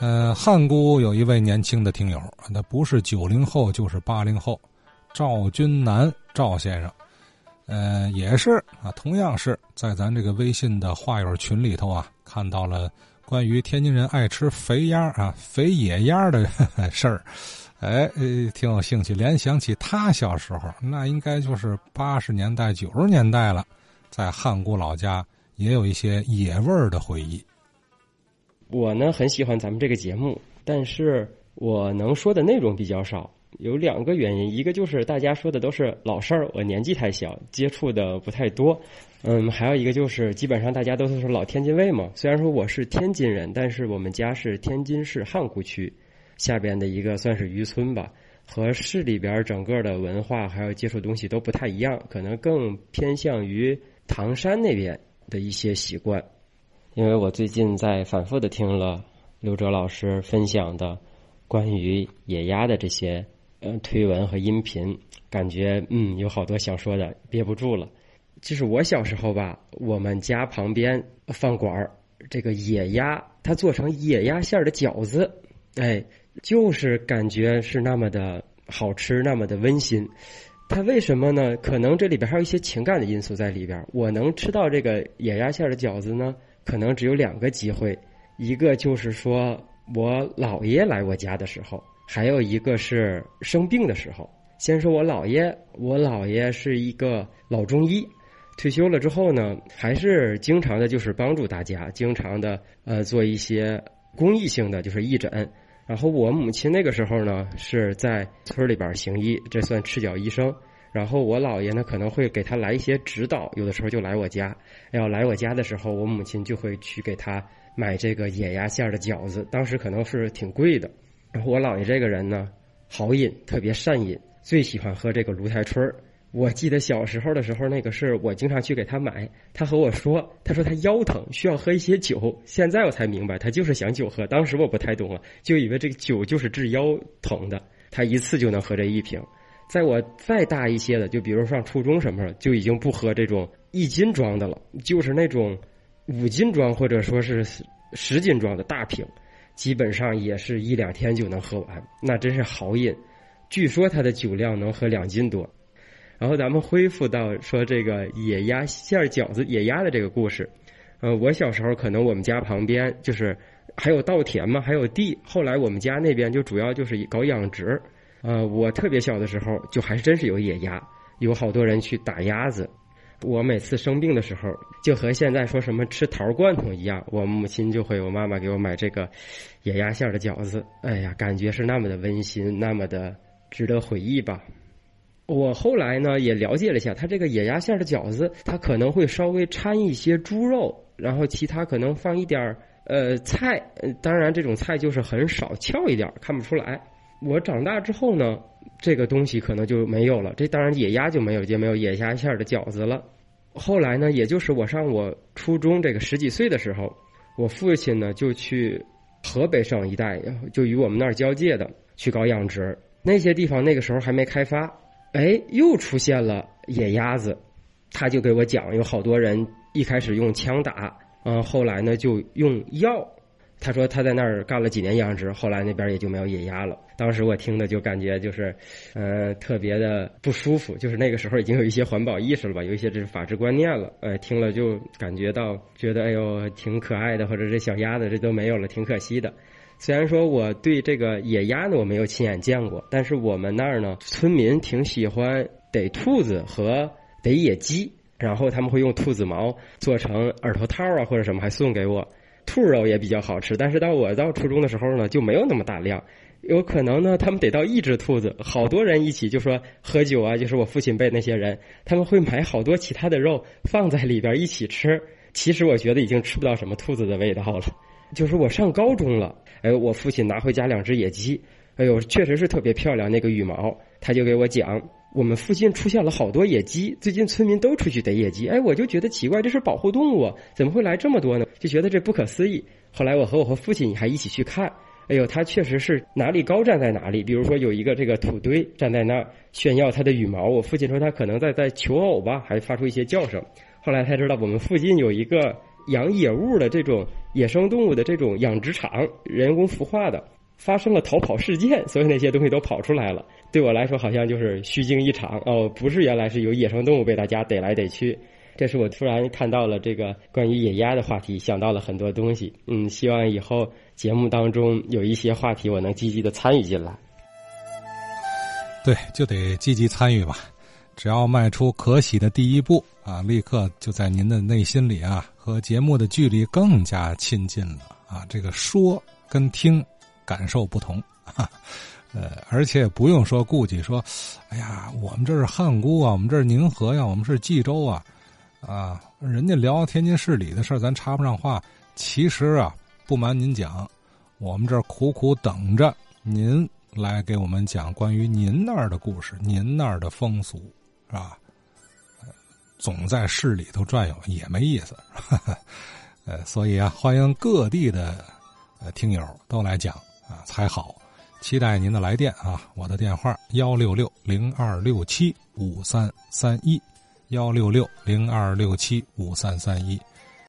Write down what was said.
呃，汉沽有一位年轻的听友，那不是九零后就是八零后，赵君南赵先生，呃，也是啊，同样是在咱这个微信的话友群里头啊，看到了关于天津人爱吃肥鸭啊、肥野鸭的事儿，哎，挺有兴趣。联想起他小时候，那应该就是八十年代、九十年代了，在汉沽老家也有一些野味儿的回忆。我呢很喜欢咱们这个节目，但是我能说的内容比较少，有两个原因，一个就是大家说的都是老事儿，我年纪太小，接触的不太多，嗯，还有一个就是基本上大家都是老天津卫嘛。虽然说我是天津人，但是我们家是天津市汉沽区下边的一个算是渔村吧，和市里边整个的文化还有接触东西都不太一样，可能更偏向于唐山那边的一些习惯。因为我最近在反复的听了刘哲老师分享的关于野鸭的这些呃推文和音频，感觉嗯有好多想说的，憋不住了。就是我小时候吧，我们家旁边饭馆儿这个野鸭，它做成野鸭馅儿的饺子，哎，就是感觉是那么的好吃，那么的温馨。它为什么呢？可能这里边还有一些情感的因素在里边。我能吃到这个野鸭馅儿的饺子呢？可能只有两个机会，一个就是说我姥爷来我家的时候，还有一个是生病的时候。先说我姥爷，我姥爷是一个老中医，退休了之后呢，还是经常的，就是帮助大家，经常的呃做一些公益性的，就是义诊。然后我母亲那个时候呢，是在村里边行医，这算赤脚医生。然后我姥爷呢可能会给他来一些指导，有的时候就来我家。要来我家的时候，我母亲就会去给他买这个野鸭馅的饺子，当时可能是挺贵的。然后我姥爷这个人呢，好饮，特别善饮，最喜欢喝这个芦台春儿。我记得小时候的时候，那个是我经常去给他买。他和我说，他说他腰疼，需要喝一些酒。现在我才明白，他就是想酒喝。当时我不太懂啊，就以为这个酒就是治腰疼的。他一次就能喝这一瓶。在我再大一些的，就比如上初中什么时候，就已经不喝这种一斤装的了，就是那种五斤装或者说是十斤装的大瓶，基本上也是一两天就能喝完，那真是好饮。据说它的酒量能喝两斤多。然后咱们恢复到说这个野鸭馅饺子、野鸭的这个故事。呃，我小时候可能我们家旁边就是还有稻田嘛，还有地。后来我们家那边就主要就是搞养殖。呃，我特别小的时候，就还是真是有野鸭，有好多人去打鸭子。我每次生病的时候，就和现在说什么吃桃罐头一样，我母亲就会，我妈妈给我买这个野鸭馅的饺子。哎呀，感觉是那么的温馨，那么的值得回忆吧。我后来呢也了解了一下，它这个野鸭馅的饺子，它可能会稍微掺一些猪肉，然后其他可能放一点呃菜，当然这种菜就是很少，翘一点，看不出来。我长大之后呢，这个东西可能就没有了。这当然野鸭就没有，就没有野鸭馅儿的饺子了。后来呢，也就是我上我初中这个十几岁的时候，我父亲呢就去河北省一带，就与我们那儿交界的去搞养殖。那些地方那个时候还没开发，哎，又出现了野鸭子。他就给我讲，有好多人一开始用枪打，嗯，后来呢就用药。他说他在那儿干了几年养殖，后来那边也就没有野鸭了。当时我听的就感觉就是，呃，特别的不舒服。就是那个时候已经有一些环保意识了吧，有一些这是法治观念了。呃，听了就感觉到觉得哎呦挺可爱的，或者这小鸭子这都没有了，挺可惜的。虽然说我对这个野鸭呢我没有亲眼见过，但是我们那儿呢村民挺喜欢逮兔子和逮野鸡，然后他们会用兔子毛做成耳朵套啊或者什么，还送给我。兔肉也比较好吃，但是到我到初中的时候呢，就没有那么大量。有可能呢，他们得到一只兔子，好多人一起就说喝酒啊，就是我父亲辈那些人，他们会买好多其他的肉放在里边一起吃。其实我觉得已经吃不到什么兔子的味道了。就是我上高中了，哎，我父亲拿回家两只野鸡，哎呦，确实是特别漂亮，那个羽毛，他就给我讲。我们附近出现了好多野鸡，最近村民都出去逮野鸡。哎，我就觉得奇怪，这是保护动物，怎么会来这么多呢？就觉得这不可思议。后来我和我和父亲还一起去看，哎呦，他确实是哪里高站在哪里。比如说有一个这个土堆站在那儿炫耀它的羽毛，我父亲说他可能在在求偶吧，还发出一些叫声。后来才知道我们附近有一个养野物的这种野生动物的这种养殖场人工孵化的发生了逃跑事件，所以那些东西都跑出来了。对我来说，好像就是虚惊一场哦，不是原来是有野生动物被大家逮来逮去。这是我突然看到了这个关于野鸭的话题，想到了很多东西。嗯，希望以后节目当中有一些话题，我能积极的参与进来。对，就得积极参与吧。只要迈出可喜的第一步啊，立刻就在您的内心里啊，和节目的距离更加亲近了啊。这个说跟听感受不同，呃，而且不用说顾忌说，哎呀，我们这是汉沽啊，我们这是宁河呀，我们是冀州啊，啊，人家聊天津市里的事咱插不上话。其实啊，不瞒您讲，我们这苦苦等着您来给我们讲关于您那儿的故事，您那儿的风俗。是吧？总在市里头转悠也没意思，呃，所以啊，欢迎各地的呃听友都来讲啊才好。期待您的来电啊！我的电话幺六六零二六七五三三一，幺六六零二六七五三三一。